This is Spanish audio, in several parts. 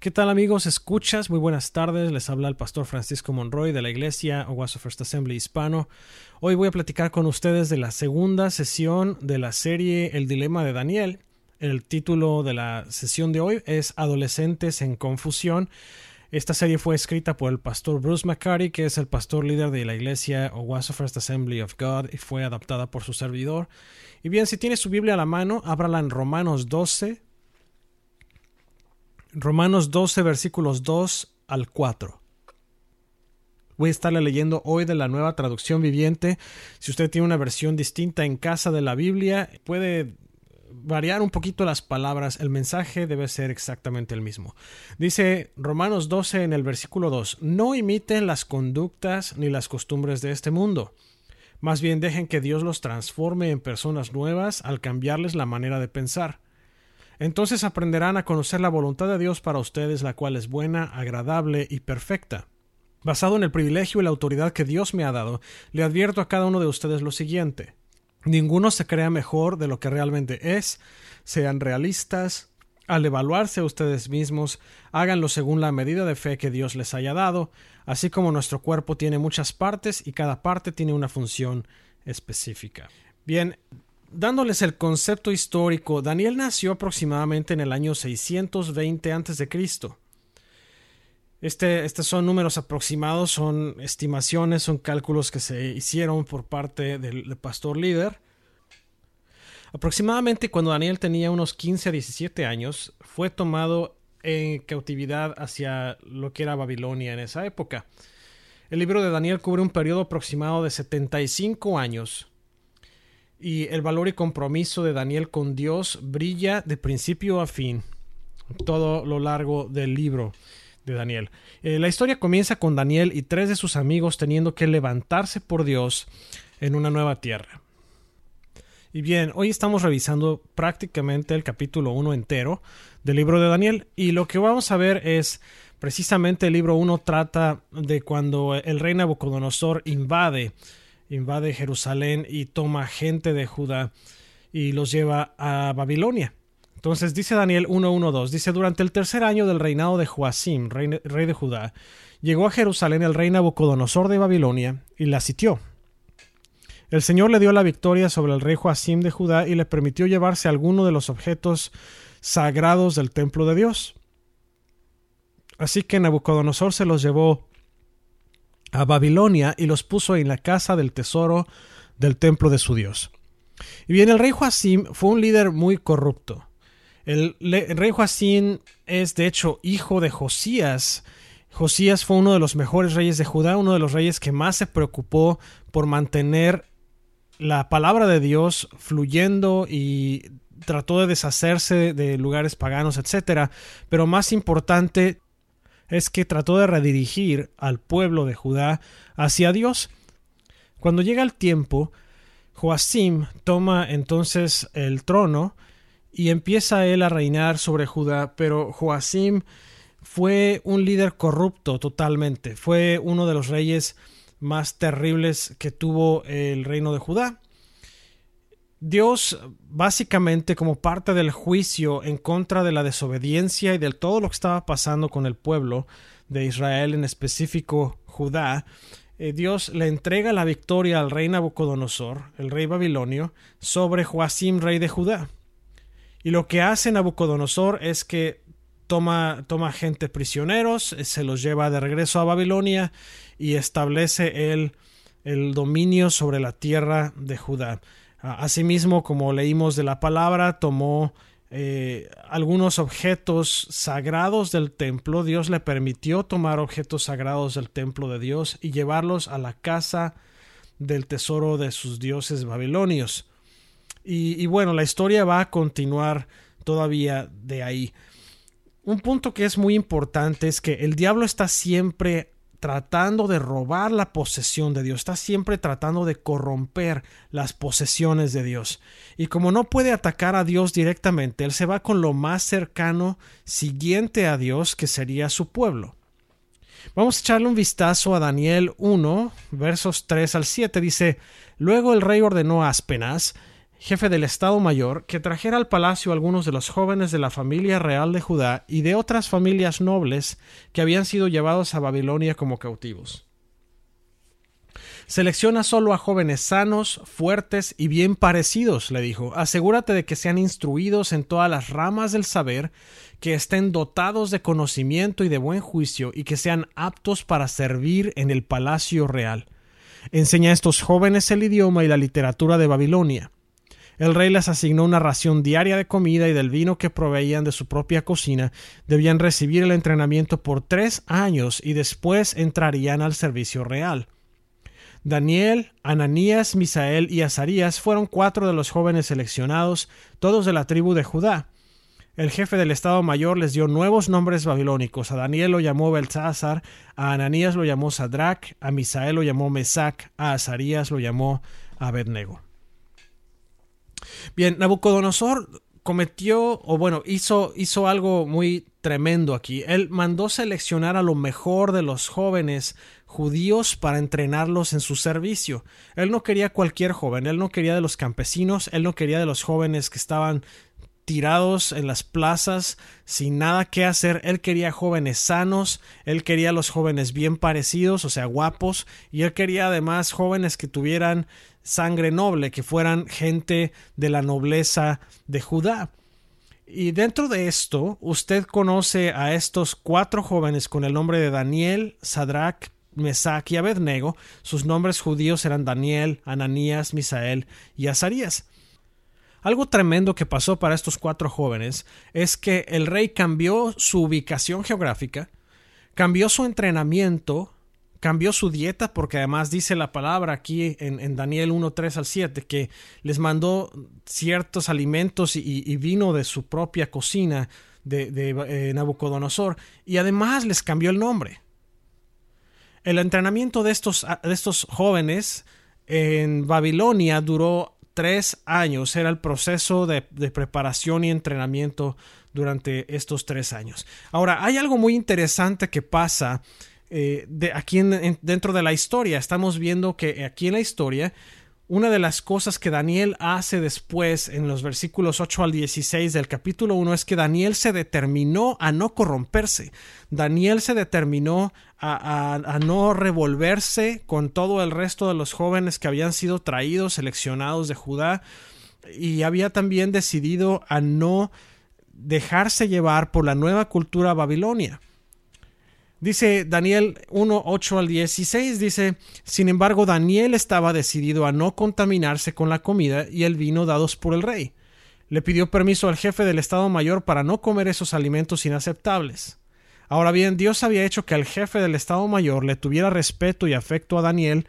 ¿Qué tal amigos? Escuchas, muy buenas tardes. Les habla el pastor Francisco Monroy de la iglesia Owasso First Assembly Hispano. Hoy voy a platicar con ustedes de la segunda sesión de la serie El Dilema de Daniel. El título de la sesión de hoy es Adolescentes en Confusión. Esta serie fue escrita por el pastor Bruce McCarty, que es el pastor líder de la iglesia Owasso First Assembly of God, y fue adaptada por su servidor. Y bien, si tiene su Biblia a la mano, ábrala en Romanos 12, Romanos 12 versículos 2 al 4. Voy a estarle leyendo hoy de la nueva traducción viviente. Si usted tiene una versión distinta en casa de la Biblia, puede variar un poquito las palabras. El mensaje debe ser exactamente el mismo. Dice Romanos 12 en el versículo 2, no imiten las conductas ni las costumbres de este mundo. Más bien dejen que Dios los transforme en personas nuevas al cambiarles la manera de pensar entonces aprenderán a conocer la voluntad de Dios para ustedes, la cual es buena, agradable y perfecta. Basado en el privilegio y la autoridad que Dios me ha dado, le advierto a cada uno de ustedes lo siguiente. Ninguno se crea mejor de lo que realmente es, sean realistas, al evaluarse a ustedes mismos, háganlo según la medida de fe que Dios les haya dado, así como nuestro cuerpo tiene muchas partes y cada parte tiene una función específica. Bien, Dándoles el concepto histórico, Daniel nació aproximadamente en el año 620 a.C. Este, estos son números aproximados, son estimaciones, son cálculos que se hicieron por parte del, pastor líder. Aproximadamente cuando Daniel tenía unos 15 a 17 años, fue tomado en cautividad hacia lo que era Babilonia en esa época. El libro de Daniel cubre un periodo aproximado de 75 años y el valor y compromiso de Daniel con Dios brilla de principio a fin, todo lo largo del libro de Daniel. Eh, la historia comienza con Daniel y tres de sus amigos teniendo que levantarse por Dios en una nueva tierra. Y bien, hoy estamos revisando prácticamente el capítulo 1 entero del libro de Daniel y lo que vamos a ver es precisamente el libro 1 trata de cuando el rey Nabucodonosor invade invade Jerusalén y toma gente de Judá y los lleva a Babilonia. Entonces dice Daniel 1.1.2, dice, durante el tercer año del reinado de Joacim, rey, de Judá, llegó a Jerusalén el rey Nabucodonosor de Babilonia y la sitió. El Señor le dio la victoria sobre el rey Joacim de Judá y le permitió llevarse alguno de los objetos sagrados del templo de Dios. Así que Nabucodonosor se los llevó a Babilonia y los puso en la casa del tesoro del templo de su Dios. Y bien, el rey Joacim fue un líder muy corrupto. El, rey Joacim es de hecho hijo de Josías. Josías fue uno de los mejores reyes de Judá, uno de los reyes que más se preocupó por mantener la palabra de Dios fluyendo y trató de deshacerse de lugares paganos, etc. Pero más importante, es que trató de redirigir al pueblo de Judá hacia Dios. Cuando llega el tiempo, Joacim toma entonces el trono y empieza él a reinar sobre Judá, pero Joacim fue un líder corrupto totalmente, fue uno de los reyes más terribles que tuvo el reino de Judá. Dios, básicamente como parte del juicio en contra de la desobediencia y de todo lo que estaba pasando con el pueblo de Israel, en específico Judá, eh, Dios le entrega la victoria al rey Nabucodonosor, el rey babilonio, sobre Joacim, rey de Judá. Y lo que hace Nabucodonosor es que toma, toma gente prisioneros, eh, se los lleva de regreso a Babilonia y establece el, el dominio sobre la tierra de Judá. Asimismo, como leímos de la palabra, tomó eh, algunos objetos sagrados del templo. Dios le permitió tomar objetos sagrados del templo de Dios y llevarlos a la casa del tesoro de sus dioses babilonios. Y, y bueno, la historia va a continuar todavía de ahí. Un punto que es muy importante es que el diablo está siempre tratando de robar la posesión de Dios, está siempre tratando de corromper las posesiones de Dios. Y como no puede atacar a Dios directamente, él se va con lo más cercano siguiente a Dios, que sería su pueblo. Vamos a echarle un vistazo a Daniel 1, versos 3 al 7. Dice, Luego el rey ordenó a Aspenas, jefe del Estado Mayor, que trajera al palacio algunos de los jóvenes de la familia real de Judá y de otras familias nobles que habían sido llevados a Babilonia como cautivos. Selecciona solo a jóvenes sanos, fuertes y bien parecidos, le dijo. Asegúrate de que sean instruidos en todas las ramas del saber, que estén dotados de conocimiento y de buen juicio, y que sean aptos para servir en el palacio real. Enseña a estos jóvenes el idioma y la literatura de Babilonia. El rey les asignó una ración diaria de comida y del vino que proveían de su propia cocina. Debían recibir el entrenamiento por tres años y después entrarían al servicio real. Daniel, Ananías, Misael y Azarías fueron cuatro de los jóvenes seleccionados, todos de la tribu de Judá. El jefe del Estado Mayor les dio nuevos nombres babilónicos. A Daniel lo llamó Belzázar, a Ananías lo llamó Sadrach, a Misael lo llamó Mesac, a Azarías lo llamó Abednego. Bien, Nabucodonosor cometió, o bueno, hizo, hizo algo muy tremendo aquí. Él mandó seleccionar a lo mejor de los jóvenes judíos para entrenarlos en su servicio. Él no quería cualquier joven, él no quería de los campesinos, él no quería de los jóvenes que estaban tirados en las plazas sin nada que hacer. Él quería jóvenes sanos, él quería los jóvenes bien parecidos, o sea, guapos, y él quería además jóvenes que tuvieran sangre noble, que fueran gente de la nobleza de Judá. Y dentro de esto, usted conoce a estos cuatro jóvenes con el nombre de Daniel, Sadrach, Mesac y Abednego. Sus nombres judíos eran Daniel, Ananías, Misael y Azarías. Algo tremendo que pasó para estos cuatro jóvenes es que el rey cambió su ubicación geográfica, cambió su entrenamiento, cambió su dieta, porque además dice la palabra aquí en, Daniel 1, 3 al 7, que les mandó ciertos alimentos y, vino de su propia cocina de, eh, Nabucodonosor, y además les cambió el nombre. El entrenamiento de estos, de estos jóvenes en Babilonia duró tres años era el proceso de, preparación y entrenamiento durante estos tres años. Ahora, hay algo muy interesante que pasa eh, de aquí dentro de la historia. Estamos viendo que aquí en la historia una de las cosas que Daniel hace después en los versículos 8 al 16 del capítulo 1 es que Daniel se determinó a no corromperse. Daniel se determinó a, a, no revolverse con todo el resto de los jóvenes que habían sido traídos, seleccionados de Judá, y había también decidido a no dejarse llevar por la nueva cultura babilonia. Dice Daniel 1, 8 al 16, dice, sin embargo Daniel estaba decidido a no contaminarse con la comida y el vino dados por el rey. Le pidió permiso al jefe del Estado Mayor para no comer esos alimentos inaceptables. Ahora bien, Dios había hecho que el jefe del Estado Mayor le tuviera respeto y afecto a Daniel,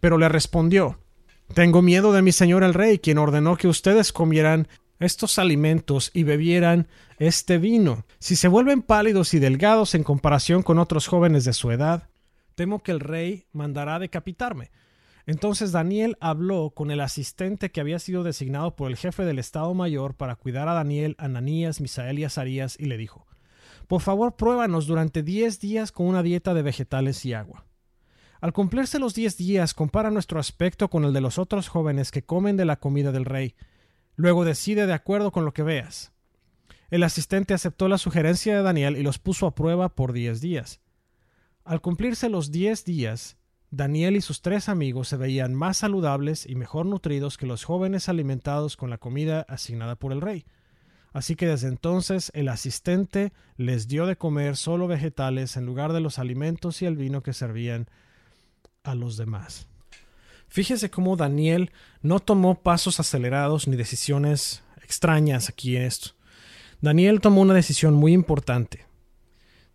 pero le respondió Tengo miedo de mi señor el rey, quien ordenó que ustedes comieran estos alimentos y bebieran este vino. Si se vuelven pálidos y delgados en comparación con otros jóvenes de su edad, temo que el rey mandará decapitarme. Entonces Daniel habló con el asistente que había sido designado por el jefe del Estado Mayor para cuidar a Daniel, Ananías, Misael y Azarías, y le dijo Por favor, pruébanos durante diez días con una dieta de vegetales y agua. Al cumplirse los diez días, compara nuestro aspecto con el de los otros jóvenes que comen de la comida del rey, Luego decide de acuerdo con lo que veas. El asistente aceptó la sugerencia de Daniel y los puso a prueba por diez días. Al cumplirse los diez días, Daniel y sus tres amigos se veían más saludables y mejor nutridos que los jóvenes alimentados con la comida asignada por el rey. Así que desde entonces el asistente les dio de comer solo vegetales en lugar de los alimentos y el vino que servían a los demás. Fíjese cómo Daniel no tomó pasos acelerados ni decisiones extrañas aquí en esto. Daniel tomó una decisión muy importante.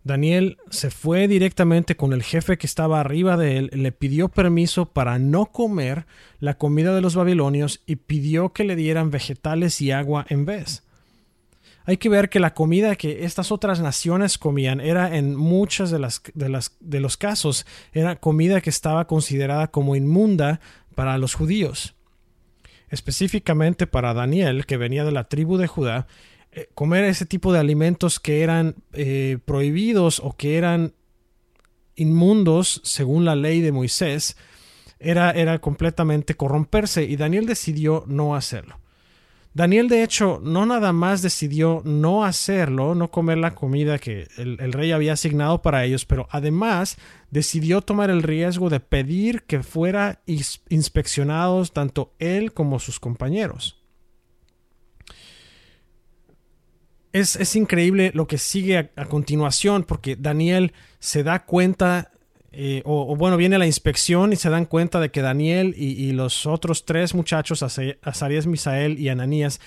Daniel se fue directamente con el jefe que estaba arriba de él, le pidió permiso para no comer la comida de los babilonios y pidió que le dieran vegetales y agua en vez. Hay que ver que la comida que estas otras naciones comían era en las, de, las, de los casos era comida que estaba considerada como inmunda para los judíos. Específicamente para Daniel, que venía de la tribu de Judá, eh, comer ese tipo de alimentos que eran eh, prohibidos o que eran inmundos según la ley de Moisés, era, era completamente corromperse y Daniel decidió no hacerlo. Daniel, de hecho, no nada más decidió no hacerlo, no comer la comida que el, rey había asignado para ellos, pero además decidió tomar el riesgo de pedir que fuera inspeccionados tanto él como sus compañeros. Es, increíble lo que sigue a, continuación porque Daniel se da cuenta eh, o, bueno, viene la inspección y se dan cuenta de que Daniel y, los otros tres muchachos, Azarías, Misael y Ananías,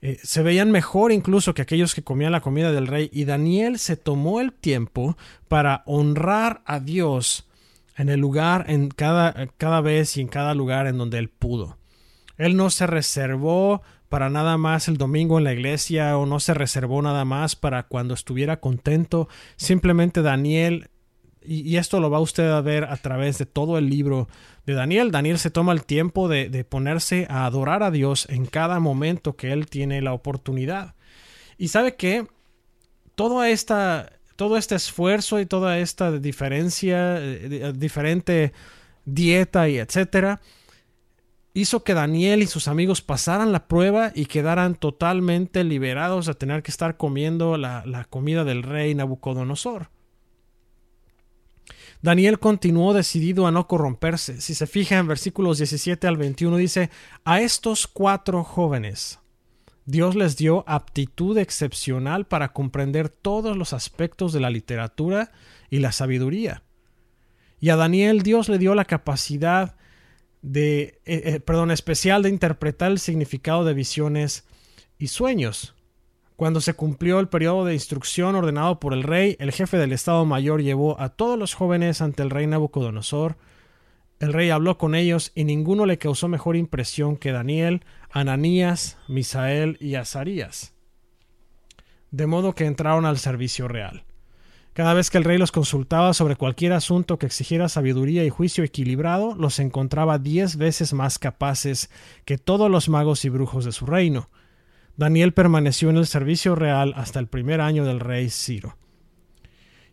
eh, se veían mejor incluso que aquellos que comían la comida del rey. Y Daniel se tomó el tiempo para honrar a Dios en el lugar, en cada, cada vez y en cada lugar en donde él pudo. Él no se reservó para nada más el domingo en la iglesia o no se reservó nada más para cuando estuviera contento. Simplemente Daniel y, esto lo va usted a ver a través de todo el libro de Daniel. Daniel se toma el tiempo de, ponerse a adorar a Dios en cada momento que él tiene la oportunidad. Y sabe que todo, todo este esfuerzo y toda esta diferencia, eh, diferente dieta y etcétera, hizo que Daniel y sus amigos pasaran la prueba y quedaran totalmente liberados de tener que estar comiendo la, la comida del rey Nabucodonosor. Daniel continuó decidido a no corromperse. Si se fija en versículos 17 al 21 dice, a estos cuatro jóvenes Dios les dio aptitud excepcional para comprender todos los aspectos de la literatura y la sabiduría. Y a Daniel Dios le dio la capacidad de, eh, eh, perdón, especial de interpretar el significado de visiones y sueños. Cuando se cumplió el periodo de instrucción ordenado por el rey, el jefe del Estado Mayor llevó a todos los jóvenes ante el rey Nabucodonosor. El rey habló con ellos y ninguno le causó mejor impresión que Daniel, Ananías, Misael y Azarías. De modo que entraron al servicio real. Cada vez que el rey los consultaba sobre cualquier asunto que exigiera sabiduría y juicio equilibrado, los encontraba diez veces más capaces que todos los magos y brujos de su reino. Daniel permaneció en el servicio real hasta el primer año del rey Ciro.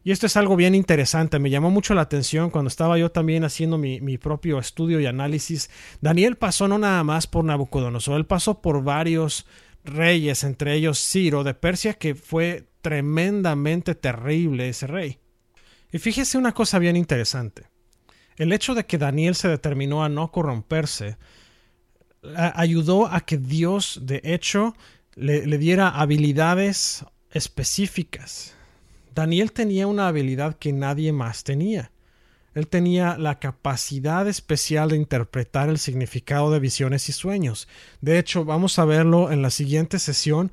Y esto es algo bien interesante, me llamó mucho la atención cuando estaba yo también haciendo mi, propio estudio y análisis. Daniel pasó no nada más por Nabucodonosor, él pasó por varios reyes, entre ellos Ciro de Persia, que fue tremendamente terrible ese rey. Y fíjese una cosa bien interesante. El hecho de que Daniel se determinó a no corromperse ayudó a que Dios, de hecho, le, diera habilidades específicas. Daniel tenía una habilidad que nadie más tenía. Él tenía la capacidad especial de interpretar el significado de visiones y sueños. De hecho, vamos a verlo en la siguiente sesión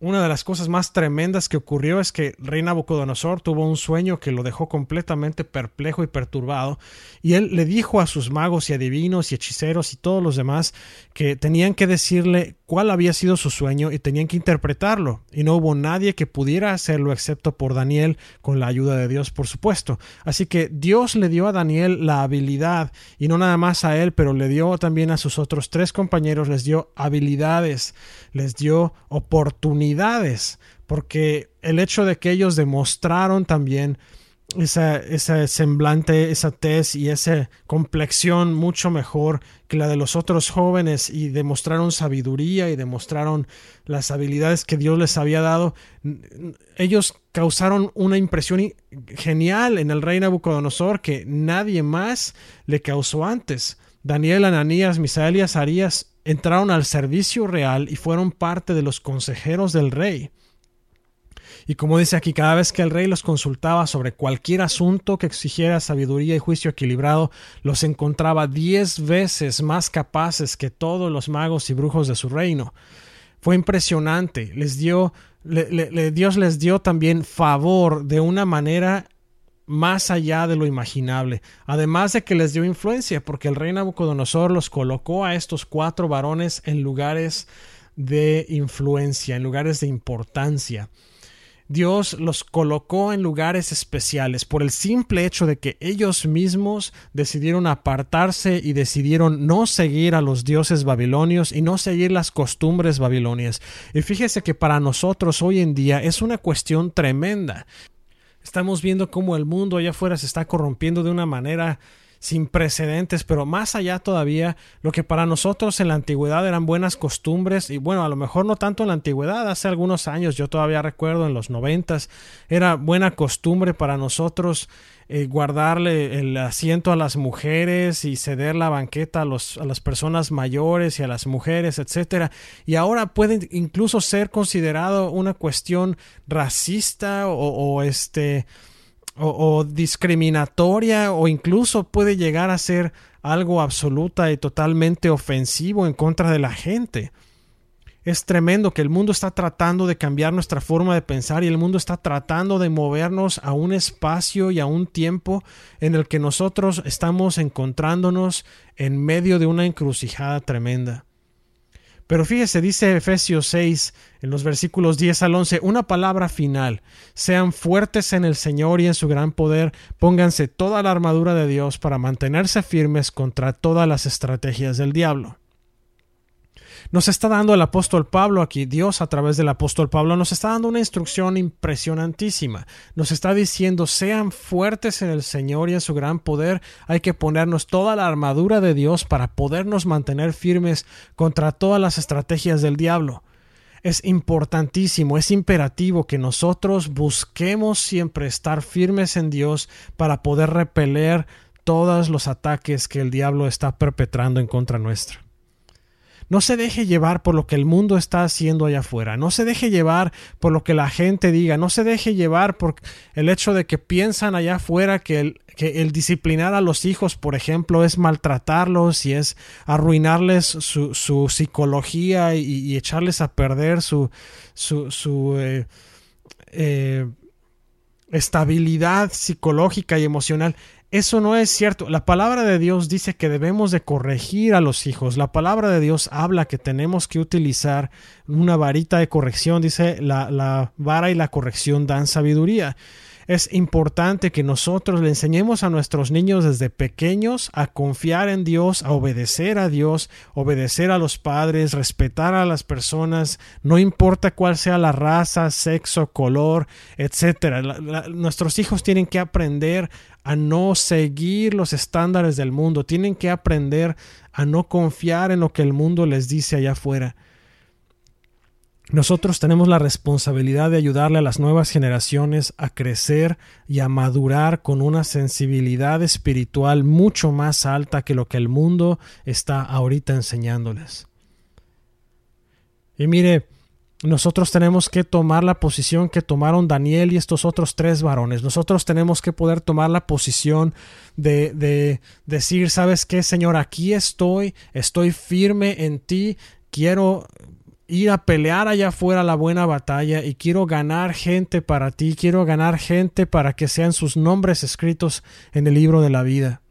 una de las cosas más tremendas que ocurrió es que rey Nabucodonosor tuvo un sueño que lo dejó completamente perplejo y perturbado, y él le dijo a sus magos y adivinos y hechiceros y todos los demás que tenían que decirle cuál había sido su sueño y tenían que interpretarlo, y no hubo nadie que pudiera hacerlo excepto por Daniel, con la ayuda de Dios, por supuesto. Así que Dios le dio a Daniel la habilidad, y no nada más a él, pero le dio también a sus otros tres compañeros, les dio habilidades, les dio oportunidades, unidades, porque el hecho de que ellos demostraron también esa, ese semblante, esa tez y esa complexión mucho mejor que la de los otros jóvenes y demostraron sabiduría y demostraron las habilidades que Dios les había dado, ellos causaron una impresión genial en el rey Nabucodonosor que nadie más le causó antes. Daniel, Ananías, Misael y Azarías entraron al servicio real y fueron parte de los consejeros del rey. Y como dice aquí, cada vez que el rey los consultaba sobre cualquier asunto que exigiera sabiduría y juicio equilibrado, los encontraba diez veces más capaces que todos los magos y brujos de su reino. Fue impresionante. Les dio, Dios les dio también favor de una manera más allá de lo imaginable, además de que les dio influencia, porque el rey Nabucodonosor los colocó a estos cuatro varones en lugares de influencia, en lugares de importancia. Dios los colocó en lugares especiales por el simple hecho de que ellos mismos decidieron apartarse y decidieron no seguir a los dioses babilonios y no seguir las costumbres babilonias. Y fíjese que para nosotros hoy en día es una cuestión tremenda. Estamos viendo cómo el mundo allá afuera se está corrompiendo de una manera sin precedentes, pero más allá todavía, lo que para nosotros en la antigüedad eran buenas costumbres, y bueno, a lo mejor no tanto en la antigüedad, hace algunos años, yo todavía recuerdo en los noventas, era buena costumbre para nosotros eh, guardarle el asiento a las mujeres y ceder la banqueta a, los, a las personas mayores y a las mujeres, etcétera. Y ahora puede incluso ser considerado una cuestión racista o, este o, discriminatoria o incluso puede llegar a ser algo absoluta y totalmente ofensivo en contra de la gente. Es tremendo que el mundo está tratando de cambiar nuestra forma de pensar y el mundo está tratando de movernos a un espacio y a un tiempo en el que nosotros estamos encontrándonos en medio de una encrucijada tremenda. Pero fíjese, dice Efesios 6, en los versículos 10 al 11, una palabra final. Sean fuertes en el Señor y en su gran poder, pónganse toda la armadura de Dios para mantenerse firmes contra todas las estrategias del diablo nos está dando el apóstol Pablo aquí, Dios a través del apóstol Pablo nos está dando una instrucción impresionantísima. Nos está diciendo, sean fuertes en el Señor y en su gran poder. Hay que ponernos toda la armadura de Dios para podernos mantener firmes contra todas las estrategias del diablo. Es importantísimo, es imperativo que nosotros busquemos siempre estar firmes en Dios para poder repeler todos los ataques que el diablo está perpetrando en contra nuestra. No se deje llevar por lo que el mundo está haciendo allá afuera. No se deje llevar por lo que la gente diga. No se deje llevar por el hecho de que piensan allá afuera que el, disciplinar a los hijos, por ejemplo, es maltratarlos y es arruinarles su, psicología y, echarles a perder su, su, su eh, eh, estabilidad psicológica y emocional. Eso no es cierto. La palabra de Dios dice que debemos de corregir a los hijos. La palabra de Dios habla que tenemos que utilizar una varita de corrección. Dice la, la vara y la corrección dan sabiduría es importante que nosotros le enseñemos a nuestros niños desde pequeños a confiar en Dios, a obedecer a Dios, obedecer a los padres, respetar a las personas, no importa cuál sea la raza, sexo, color, etcétera. nuestros hijos tienen que aprender a no seguir los estándares del mundo, tienen que aprender a no confiar en lo que el mundo les dice allá afuera. Nosotros tenemos la responsabilidad de ayudarle a las nuevas generaciones a crecer y a madurar con una sensibilidad espiritual mucho más alta que lo que el mundo está ahorita enseñándoles. Y mire, nosotros tenemos que tomar la posición que tomaron Daniel y estos otros tres varones. Nosotros tenemos que poder tomar la posición de, de decir, ¿sabes qué, Señor? Aquí estoy, estoy firme en ti, quiero ir a pelear allá afuera la buena batalla y quiero ganar gente para ti, quiero ganar gente para que sean sus nombres escritos en el libro de la vida.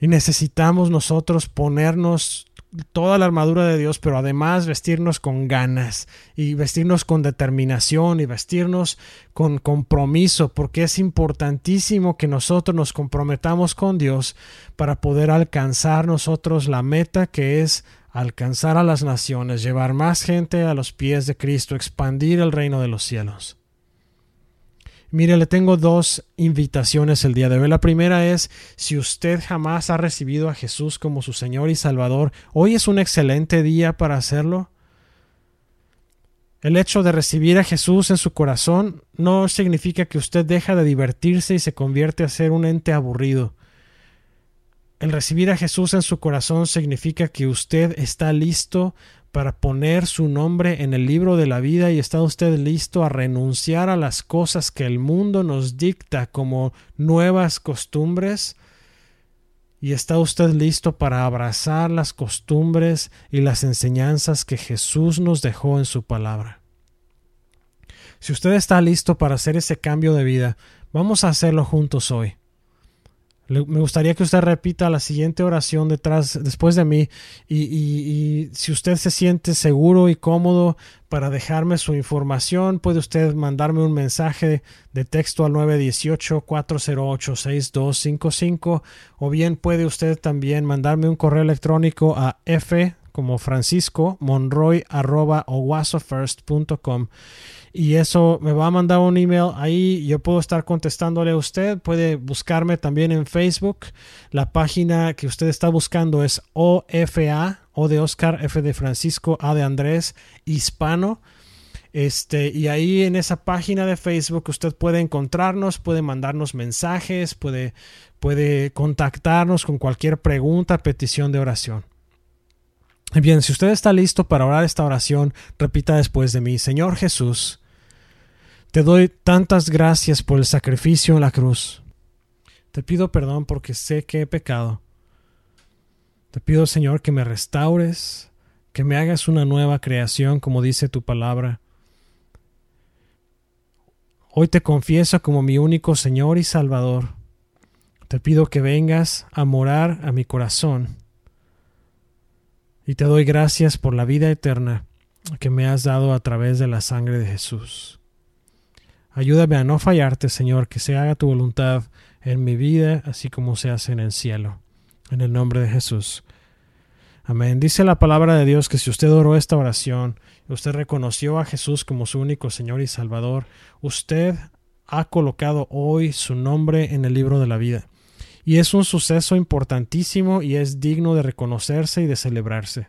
Y necesitamos nosotros ponernos toda la armadura de Dios, pero además vestirnos con ganas y vestirnos con determinación y vestirnos con compromiso, porque es importantísimo que nosotros nos comprometamos con Dios para poder alcanzar nosotros la meta que es alcanzar a las naciones, llevar más gente a los pies de Cristo, expandir el reino de los cielos. Mire, le tengo dos invitaciones el día de hoy. La primera es, si usted jamás ha recibido a Jesús como su Señor y Salvador, hoy es un excelente día para hacerlo. El hecho de recibir a Jesús en su corazón no significa que usted deja de divertirse y se convierte a ser un ente aburrido. El recibir a Jesús en su corazón significa que usted está listo para poner su nombre en el libro de la vida y está usted listo a renunciar a las cosas que el mundo nos dicta como nuevas costumbres y está usted listo para abrazar las costumbres y las enseñanzas que Jesús nos dejó en su palabra. Si usted está listo para hacer ese cambio de vida, vamos a hacerlo juntos hoy me gustaría que usted repita la siguiente oración detrás, después de mí y, si usted se siente seguro y cómodo para dejarme su información, puede usted mandarme un mensaje de texto al 918-408-6255 o bien puede usted también mandarme un correo electrónico a f como Francisco Monroy arroba y eso me va a mandar un email ahí. Yo puedo estar contestándole a usted. Puede buscarme también en Facebook. La página que usted está buscando es OFA, O de Oscar, F de Francisco, A de Andrés, Hispano. Este, y ahí en esa página de Facebook usted puede encontrarnos, puede mandarnos mensajes, puede, puede contactarnos con cualquier pregunta, petición de oración. Bien, si usted está listo para orar esta oración, repita después de mí, Señor Jesús, te doy tantas gracias por el sacrificio en la cruz. Te pido perdón porque sé que he pecado. Te pido, Señor, que me restaures, que me hagas una nueva creación, como dice tu palabra. Hoy te confieso como mi único Señor y Salvador. Te pido que vengas a morar a mi corazón. Y te doy gracias por la vida eterna que me has dado a través de la sangre de Jesús. Ayúdame a no fallarte, Señor, que se haga tu voluntad en mi vida, así como se hace en el cielo. En el nombre de Jesús. Amén. Dice la palabra de Dios que si usted oró esta oración, usted reconoció a Jesús como su único Señor y Salvador, usted ha colocado hoy su nombre en el libro de la vida. Y es un suceso importantísimo y es digno de reconocerse y de celebrarse.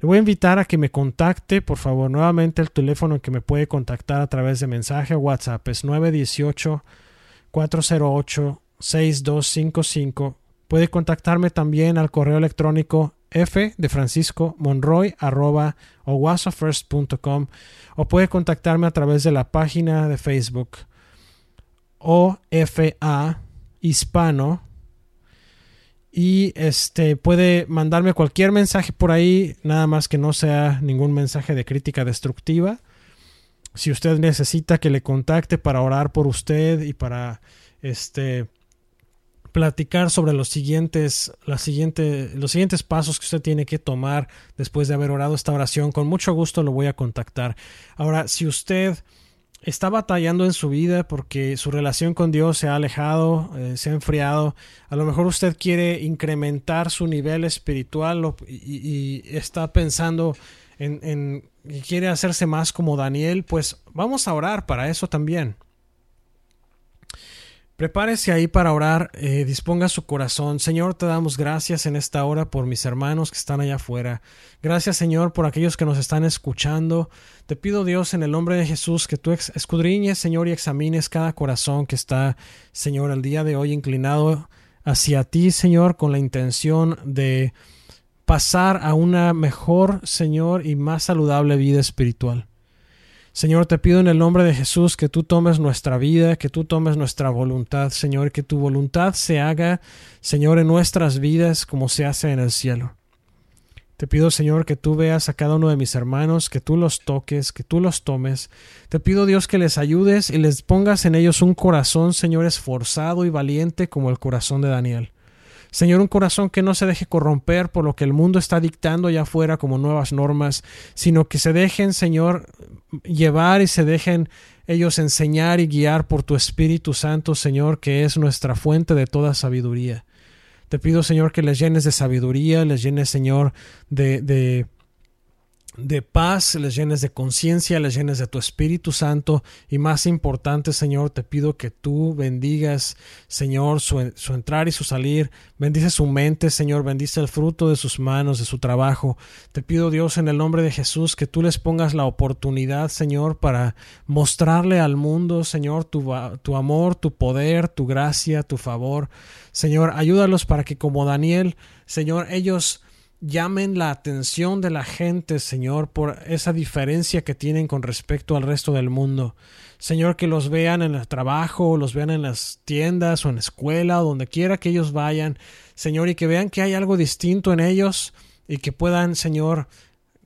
Le voy a invitar a que me contacte, por favor, nuevamente el teléfono en que me puede contactar a través de mensaje o WhatsApp es 918-408-6255. Puede contactarme también al correo electrónico f de Francisco Monroy arroba o puede contactarme a través de la página de Facebook OFA Hispano y este puede mandarme cualquier mensaje por ahí, nada más que no sea ningún mensaje de crítica destructiva. Si usted necesita que le contacte para orar por usted y para este platicar sobre los siguientes, los siguientes pasos que usted tiene que tomar después de haber orado esta oración, con mucho gusto lo voy a contactar. Ahora, si usted está batallando en su vida porque su relación con Dios se ha alejado, eh, se ha enfriado. A lo mejor usted quiere incrementar su nivel espiritual y, está pensando en, en, quiere hacerse más como Daniel, pues vamos a orar para eso también. Prepárese ahí para orar, eh, disponga su corazón. Señor, te damos gracias en esta hora por mis hermanos que están allá afuera. Gracias, Señor, por aquellos que nos están escuchando. Te pido, Dios, en el nombre de Jesús, que tú escudriñes, Señor, y examines cada corazón que está, Señor, el día de hoy inclinado hacia ti, Señor, con la intención de pasar a una mejor, Señor, y más saludable vida espiritual. Señor, te pido en el nombre de Jesús que tú tomes nuestra vida, que tú tomes nuestra voluntad, Señor, que tu voluntad se haga, Señor, en nuestras vidas como se hace en el cielo. Te pido, Señor, que tú veas a cada uno de mis hermanos, que tú los toques, que tú los tomes. Te pido, Dios, que les ayudes y les pongas en ellos un corazón, Señor, esforzado y valiente como el corazón de Daniel. Señor, un corazón que no se deje corromper por lo que el mundo está dictando allá afuera como nuevas normas, sino que se dejen, Señor, llevar y se dejen ellos enseñar y guiar por tu Espíritu Santo, Señor, que es nuestra fuente de toda sabiduría. Te pido, Señor, que les llenes de sabiduría, les llenes, Señor, de, de de paz, les llenes de conciencia, les llenes de tu Espíritu Santo y más importante, Señor, te pido que tú bendigas, Señor, su, entrar y su salir, bendice su mente, Señor, bendice el fruto de sus manos, de su trabajo. Te pido, Dios, en el nombre de Jesús, que tú les pongas la oportunidad, Señor, para mostrarle al mundo, Señor, tu, tu amor, tu poder, tu gracia, tu favor. Señor, ayúdalos para que como Daniel, Señor, ellos llamen la atención de la gente, Señor, por esa diferencia que tienen con respecto al resto del mundo. Señor, que los vean en el trabajo, los vean en las tiendas o en la escuela o donde quiera que ellos vayan, Señor, y que vean que hay algo distinto en ellos y que puedan, Señor,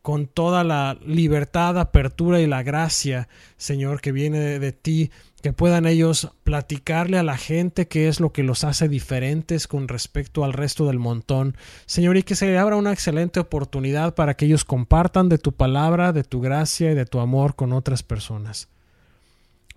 con toda la libertad, apertura y la gracia, Señor, que viene de, ti, que puedan ellos platicarle a la gente qué es lo que los hace diferentes con respecto al resto del montón. Señor, y que se le abra una excelente oportunidad para que ellos compartan de tu palabra, de tu gracia y de tu amor con otras personas.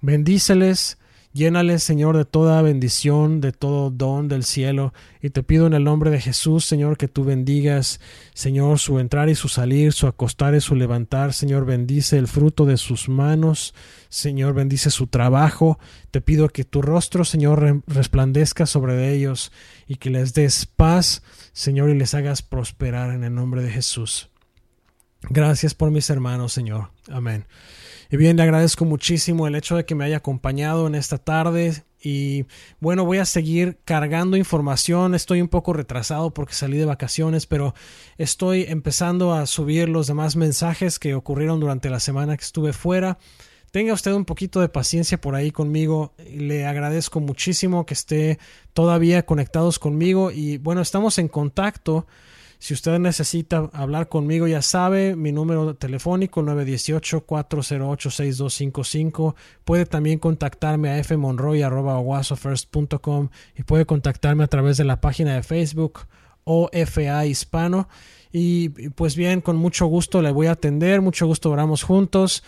Bendíceles Llénales, Señor, de toda bendición, de todo don del cielo. Y te pido en el nombre de Jesús, Señor, que tú bendigas, Señor, su entrar y su salir, su acostar y su levantar. Señor, bendice el fruto de sus manos. Señor, bendice su trabajo. Te pido que tu rostro, Señor, resplandezca sobre ellos y que les des paz, Señor, y les hagas prosperar en el nombre de Jesús. Gracias por mis hermanos, Señor. Amén. Y bien, le agradezco muchísimo el hecho de que me haya acompañado en esta tarde. Y bueno, voy a seguir cargando información. Estoy un poco retrasado porque salí de vacaciones, pero estoy empezando a subir los demás mensajes que ocurrieron durante la semana que estuve fuera. Tenga usted un poquito de paciencia por ahí conmigo. Le agradezco muchísimo que esté todavía conectados conmigo. Y bueno, estamos en contacto. Si usted necesita hablar conmigo, ya sabe, mi número telefónico 918-408-6255. Puede también contactarme a fmonroy.com y puede contactarme a través de la página de Facebook OFA Hispano. Y pues bien, con mucho gusto le voy a atender, mucho gusto oramos juntos.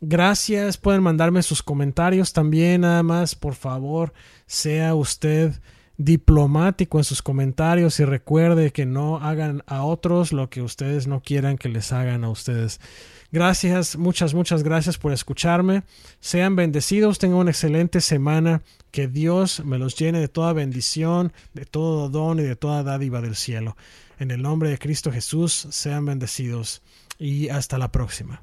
Gracias, pueden mandarme sus comentarios también, nada más, por favor, sea usted diplomático en sus comentarios y recuerde que no hagan a otros lo que ustedes no quieran que les hagan a ustedes. Gracias, muchas, muchas gracias por escucharme. Sean bendecidos, tengan una excelente semana. Que Dios me los llene de toda bendición, de todo don y de toda dádiva del cielo. En el nombre de Cristo Jesús, sean bendecidos y hasta la próxima.